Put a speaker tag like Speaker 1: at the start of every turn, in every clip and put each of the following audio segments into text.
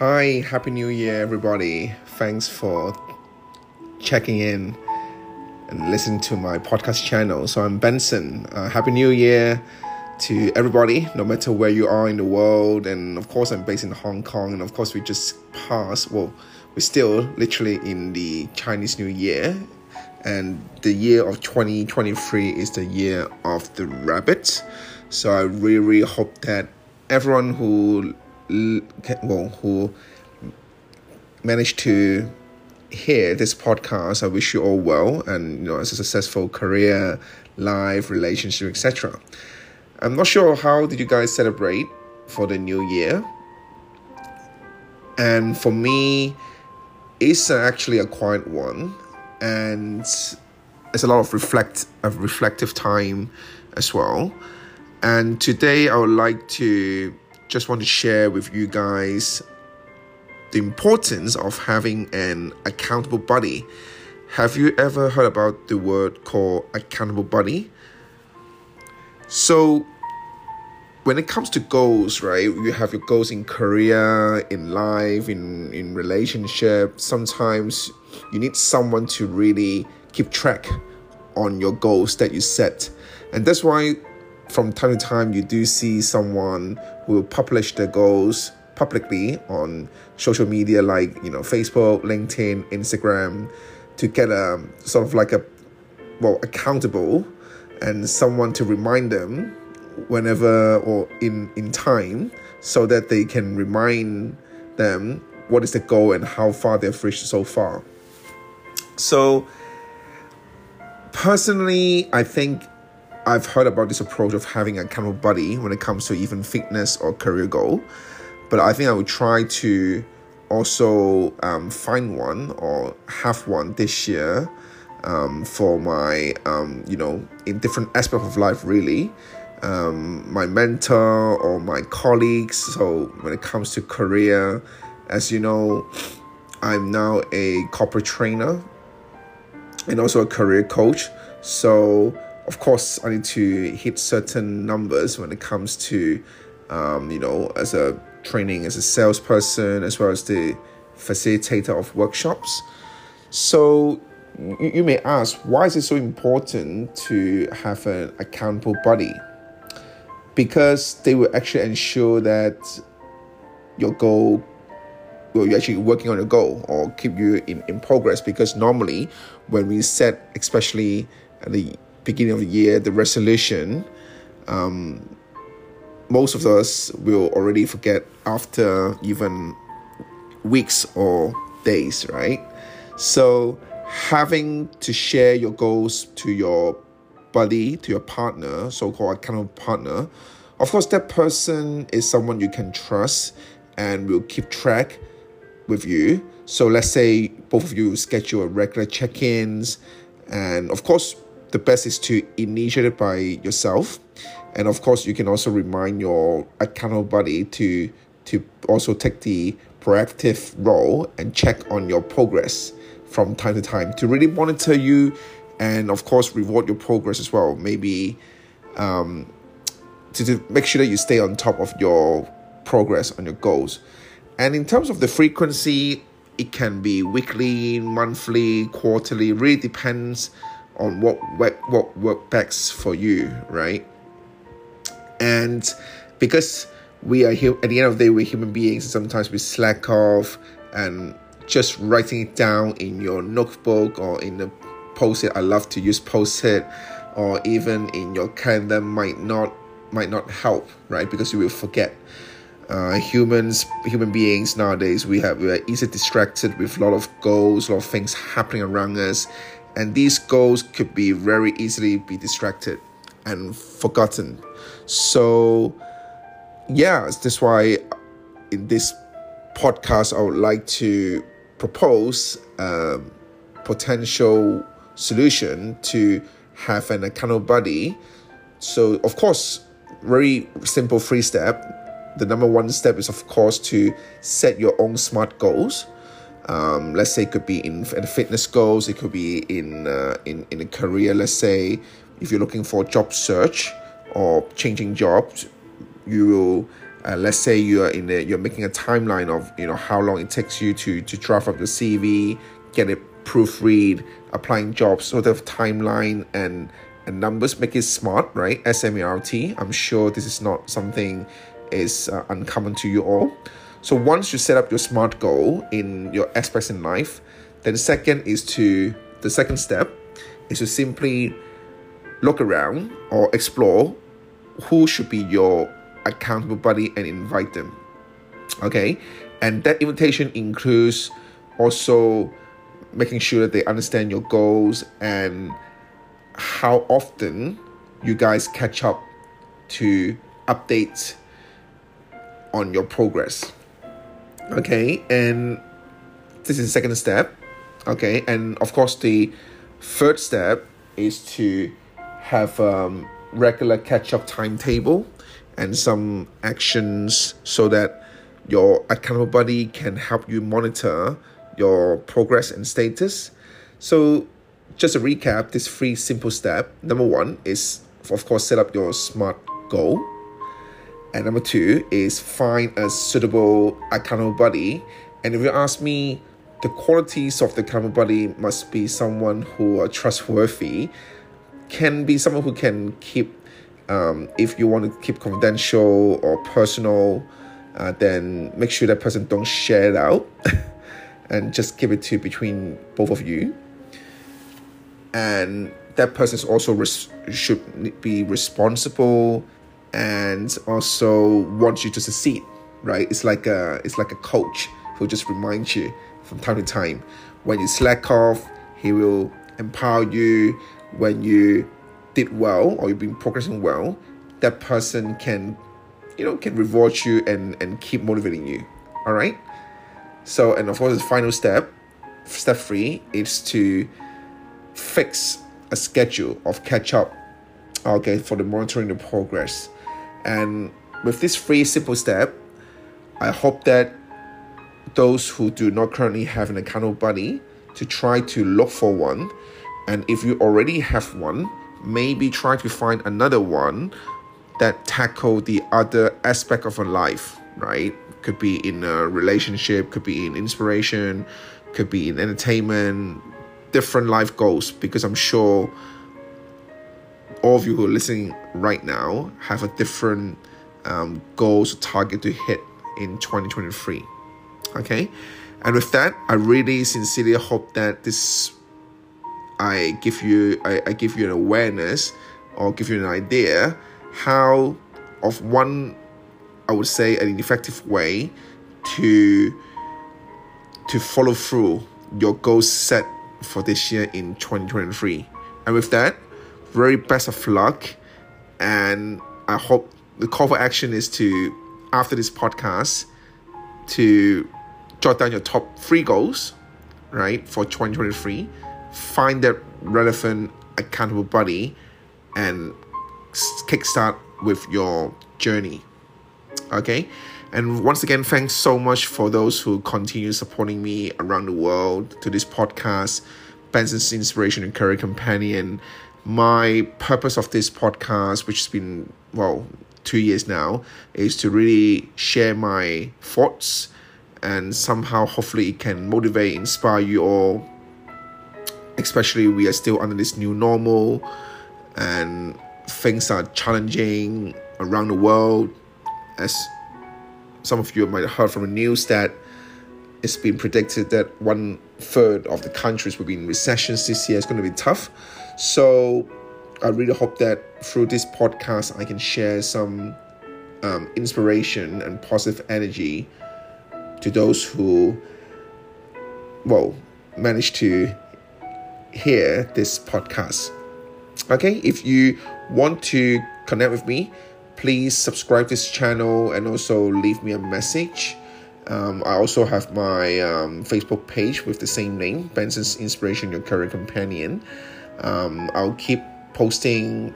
Speaker 1: Hi, Happy New Year, everybody. Thanks for checking in and listening to my podcast channel. So, I'm Benson. Uh, Happy New Year to everybody, no matter where you are in the world. And of course, I'm based in Hong Kong. And of course, we just passed, well, we're still literally in the Chinese New Year. And the year of 2023 is the year of the rabbit. So, I really, really hope that everyone who well who managed to hear this podcast i wish you all well and you know as a successful career life relationship etc i'm not sure how did you guys celebrate for the new year. And for me it's actually a quiet one and it's a lot of reflect of reflective time as well. And today i would like to just want to share with you guys the importance of having an accountable buddy. Have you ever heard about the word called accountable buddy? So, when it comes to goals, right, you have your goals in career, in life, in, in relationship. Sometimes you need someone to really keep track on your goals that you set. And that's why from time to time you do see someone who will publish their goals publicly on social media like you know facebook linkedin instagram to get a sort of like a well accountable and someone to remind them whenever or in in time so that they can remind them what is the goal and how far they've reached so far. So personally i think I've heard about this approach of having a accountable buddy when it comes to even fitness or career goal, but I think I would try to also um, find one or have one this year um, for my um, you know in different aspects of life really. Um, my mentor or my colleagues. So when it comes to career as you know i'm now a corporate trainer and also a career coach. So of course, I need to hit certain numbers when it comes to, um, you know, as a training as a salesperson, as well as the facilitator of workshops. So you, you may ask, why is it so important to have an accountable buddy? Because they will actually ensure that your goal well, you're actually working on a goal or keep you in, in progress because normally when we set especially the beginning of the year, the resolution, um, most of us will already forget after even weeks or days, right? So having to share your goals to your buddy, to your partner, so-called accountable partner, of course, that person is someone you can trust and will keep track with you. So let's say both of you schedule regular check-ins, and of course, the best is to initiate it by yourself. And of course you can also remind your accountable buddy to to also take the proactive role and check on your progress from time to time to really monitor you and of course reward your progress as well. Maybe um, to, to make sure that you stay on top of your progress on your goals. And in terms of the frequency it can be weekly monthly quarterly really depends on what what what work best for you, right? And because we are here at the end of the day, we're human beings. And sometimes we slack off, and just writing it down in your notebook or in the post-it. I love to use post-it, or even in your calendar might not might not help, right? Because you will forget. Uh, humans, human beings nowadays, we have we are easily distracted with a lot of goals, a lot of things happening around us, and these goals could be very easily be distracted and forgotten. So yeah that's why in this podcast i would like to propose a potential solution to have an accountable buddy so of course very simple three step. The number one step is of course to set your own smart goals um, let's say it could be in, in fitness goals, it could be in, uh, in in a career. Let's say if you're looking for a job search or changing jobs, you will Uh, let's say you are in a, you're making a timeline of you know how long it takes you to to draft up your CV, get it proofread, applying jobs, sort of timeline and and numbers make it smart, right? S M A R T. I'm sure this is not something is uh, uncommon to you all. So once you set up your smart goal in your aspects in life, then second is to the second step is to simply look around or explore who should be your accountable buddy and invite them. Okay, and that invitation includes also making sure that they understand your goals and how often you guys catch up to update on your progress. Okay, and this is the second step. Okay, and of course, the third step is to have um, regular catch up timetable and some actions so that your accountable body can help you monitor your progress and status. So, just a recap this three simple step. Number one is, of course, set up your SMART goal. And number two is find a suitable accountable buddy. And if you ask me, the qualities of the accountable buddy must be someone who are trustworthy, can be someone who can keep, um, if you want to keep confidential or personal, uh, then make sure that person don't share it out. and just keep it to between both of you. And that person is also res- should be responsible and also wants you to succeed, right? It's like a it's like a coach who just reminds you from time to time. When you slack off, he will empower you. When you did well or you've been progressing well, that person can, you know, can reward you and and keep motivating you. All right. So, and of course, the final step, step three, is to fix a schedule of catch up, okay, for the monitoring the progress. And with this free simple step, I hope that those who do not currently have an accountable buddy to try to look for one. And if you already have one, maybe try to find another one that tackle the other aspect of a life, right? could be in a relationship, could be in inspiration, could be in entertainment, different life goals. Because I'm sure all of you who are listening right now have a different um, goals or target to hit in 2023. Okay, and with that, I really sincerely hope that this I give you I, I give you an awareness or give you an idea how of one I would say, an effective way to to follow through your goals set for this year in 2023. And with that, very best of luck. And I hope the call for action is to, after this podcast, to jot down your top three goals, right, for 2023. Find that relevant, accountable buddy and kickstart with your journey okay and once again thanks so much for those who continue supporting me around the world to this podcast benson's inspiration and career companion my purpose of this podcast which has been well two years now is to really share my thoughts and somehow hopefully it can motivate inspire you all especially we are still under this new normal and things are challenging around the world as some of you might have heard from the news that it's been predicted that one third of the countries will be in recessions this year. It's going to be tough. So I really hope that through this podcast, I can share some um, inspiration and positive energy to those who, well, manage to hear this podcast. Okay, if you want to connect with me, please subscribe to this channel and also leave me a message um, I also have my um, Facebook page with the same name, Benson's Inspiration, Your Career Companion. Um, I'll keep posting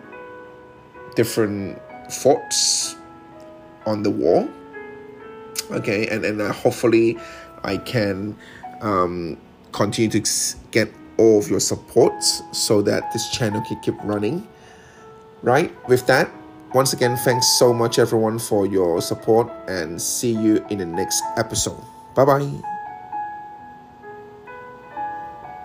Speaker 1: different thoughts on the wall. Okay, and and uh, hopefully I can um, continue to get all of your support so that this channel can keep running. Right, with that, once again, thanks so much, everyone, for your support, and see you in the next episode. Bye bye.